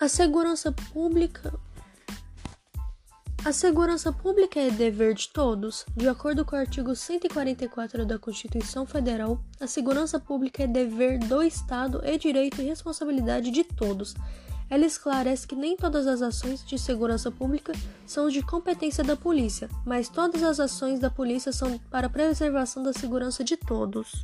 A segurança pública a segurança pública é dever de todos. De acordo com o artigo 144 da Constituição Federal, a segurança pública é dever do Estado e direito e responsabilidade de todos. Ela esclarece que nem todas as ações de segurança pública são de competência da polícia, mas todas as ações da polícia são para a preservação da segurança de todos.